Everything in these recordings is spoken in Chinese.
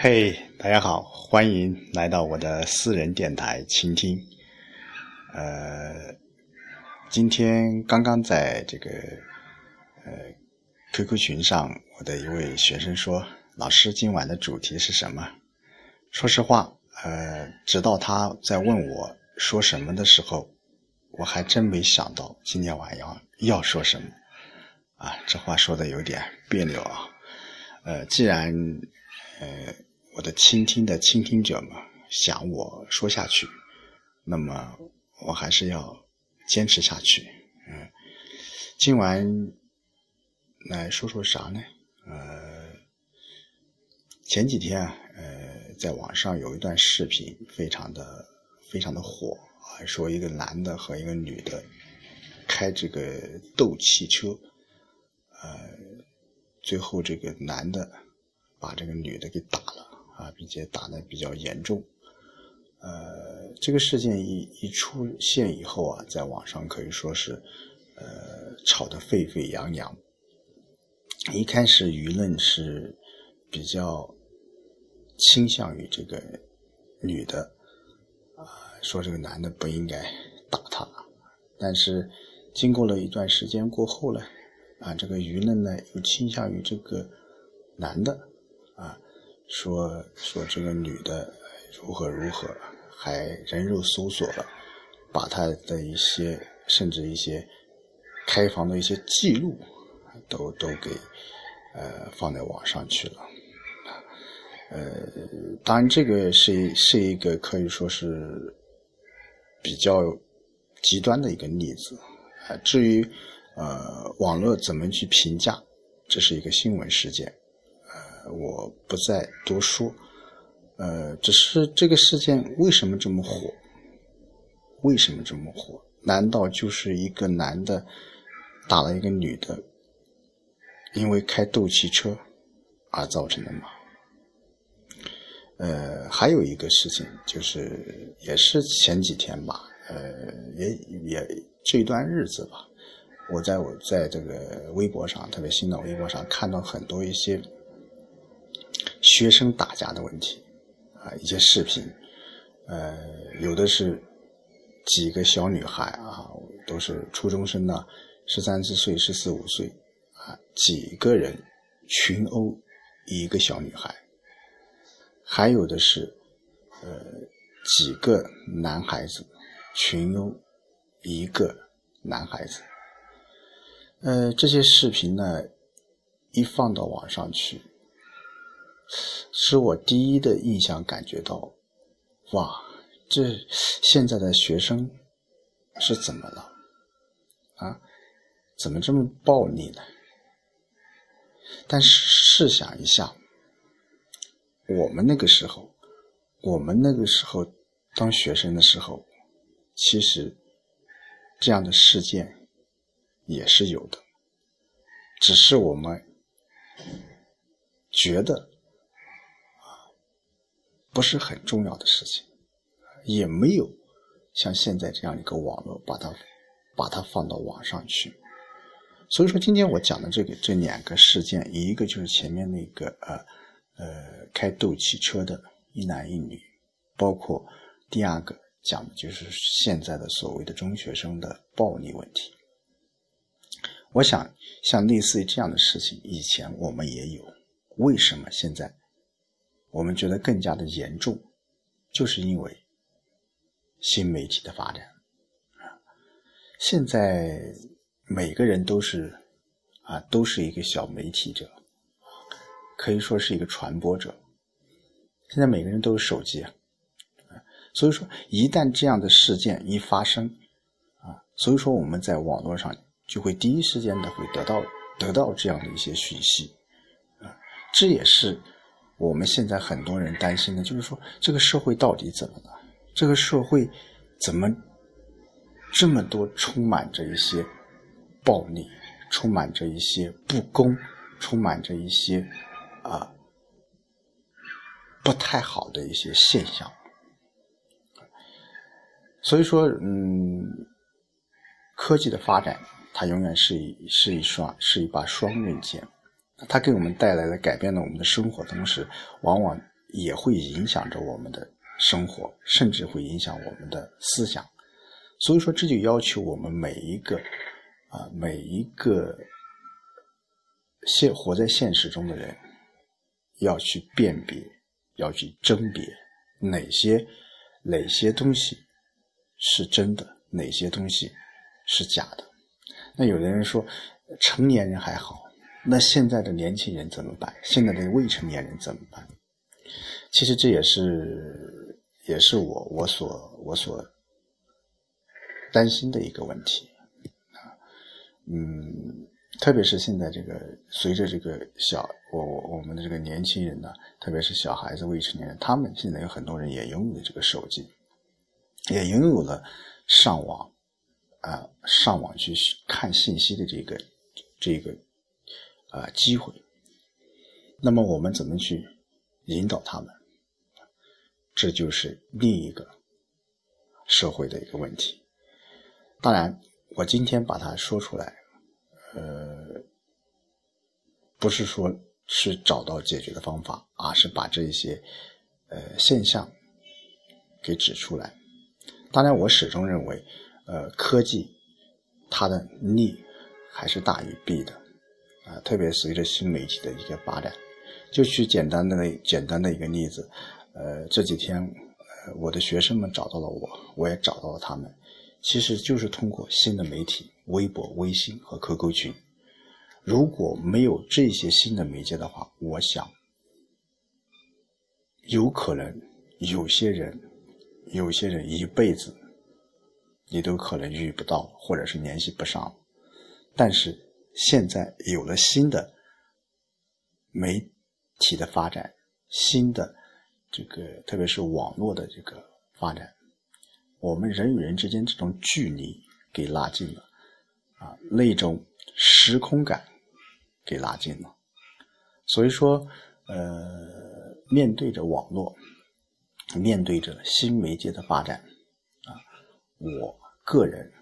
嘿，大家好，欢迎来到我的私人电台倾听。呃，今天刚刚在这个呃 QQ 群上，我的一位学生说：“老师，今晚的主题是什么？”说实话，呃，直到他在问我说什么的时候，我还真没想到今天晚上要说什么。啊，这话说的有点别扭啊。呃，既然呃。我的倾听的倾听者们想我说下去，那么我还是要坚持下去。嗯，今晚来说说啥呢？呃，前几天啊，呃，在网上有一段视频，非常的非常的火啊，说一个男的和一个女的开这个斗气车，呃，最后这个男的把这个女的给打了。啊，并且打的比较严重，呃，这个事件一一出现以后啊，在网上可以说是，呃，吵得沸沸扬扬。一开始舆论是比较倾向于这个女的，啊，说这个男的不应该打她，但是经过了一段时间过后呢，啊，这个舆论呢又倾向于这个男的，说说这个女的如何如何，还人肉搜索了，把她的一些甚至一些开房的一些记录都都给呃放在网上去了，呃，当然这个是是一个可以说是比较极端的一个例子啊。至于呃网络怎么去评价，这是一个新闻事件。我不再多说，呃，只是这个事件为什么这么火？为什么这么火？难道就是一个男的打了一个女的，因为开斗气车而造成的吗？呃，还有一个事情就是，也是前几天吧，呃，也也这段日子吧，我在我在这个微博上，特别新的微博上看到很多一些。学生打架的问题啊，一些视频，呃，有的是几个小女孩啊，都是初中生呢，十三四岁、十四五岁啊，几个人群殴一个小女孩，还有的是呃几个男孩子群殴一个男孩子，呃，这些视频呢，一放到网上去。使我第一的印象感觉到，哇，这现在的学生是怎么了？啊，怎么这么暴力呢？但是试想一下，我们那个时候，我们那个时候当学生的时候，其实这样的事件也是有的，只是我们觉得。不是很重要的事情，也没有像现在这样一个网络把它把它放到网上去。所以说，今天我讲的这个这两个事件，一个就是前面那个呃呃开斗气车的一男一女，包括第二个讲的就是现在的所谓的中学生的暴力问题。我想，像类似于这样的事情，以前我们也有，为什么现在？我们觉得更加的严重，就是因为新媒体的发展现在每个人都是啊，都是一个小媒体者，可以说是一个传播者。现在每个人都有手机啊，所以说一旦这样的事件一发生啊，所以说我们在网络上就会第一时间的会得到得到这样的一些讯息啊，这也是。我们现在很多人担心的，就是说这个社会到底怎么了？这个社会怎么这么多充满着一些暴力，充满着一些不公，充满着一些啊不太好的一些现象。所以说，嗯，科技的发展，它永远是一是一双是一把双刃剑。它给我们带来了改变了我们的生活，同时往往也会影响着我们的生活，甚至会影响我们的思想。所以说，这就要求我们每一个啊，每一个现活在现实中的人，要去辨别，要去甄别哪些哪些东西是真的，哪些东西是假的。那有的人说，成年人还好，那现在的年轻人怎么办？现在的未成年人怎么办？其实这也是，也是我我所我所。担心的一个问题啊，嗯，特别是现在这个随着这个小我我我们的这个年轻人呢，特别是小孩子、未成年人，他们现在有很多人也拥有了这个手机，也拥有了上网啊上网去看信息的这个这个啊机会。那么我们怎么去引导他们？这就是另一个社会的一个问题。当然，我今天把它说出来，呃，不是说是找到解决的方法，而是把这一些呃现象给指出来。当然，我始终认为，呃，科技它的利还是大于弊的啊。特别随着新媒体的一个发展，就举简单的简单的一个例子，呃，这几天呃我的学生们找到了我，我也找到了他们。其实就是通过新的媒体，微博、微信和 QQ 群。如果没有这些新的媒介的话，我想，有可能有些人，有些人一辈子，你都可能遇不到，或者是联系不上。但是现在有了新的媒体的发展，新的这个，特别是网络的这个发展。我们人与人之间这种距离给拉近了，啊，那种时空感给拉近了。所以说，呃，面对着网络，面对着新媒介的发展，啊，我个人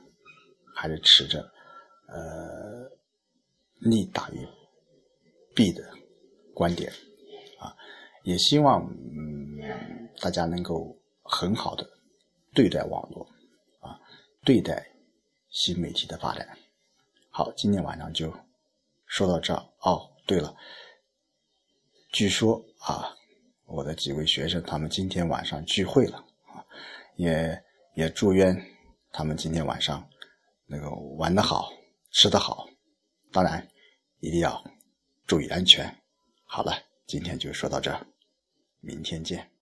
还是持着呃利大于弊的观点，啊，也希望嗯大家能够很好的。对待网络，啊，对待新媒体的发展。好，今天晚上就说到这儿。哦，对了，据说啊，我的几位学生他们今天晚上聚会了啊，也也祝愿他们今天晚上那个玩得好，吃得好。当然，一定要注意安全。好了，今天就说到这，明天见。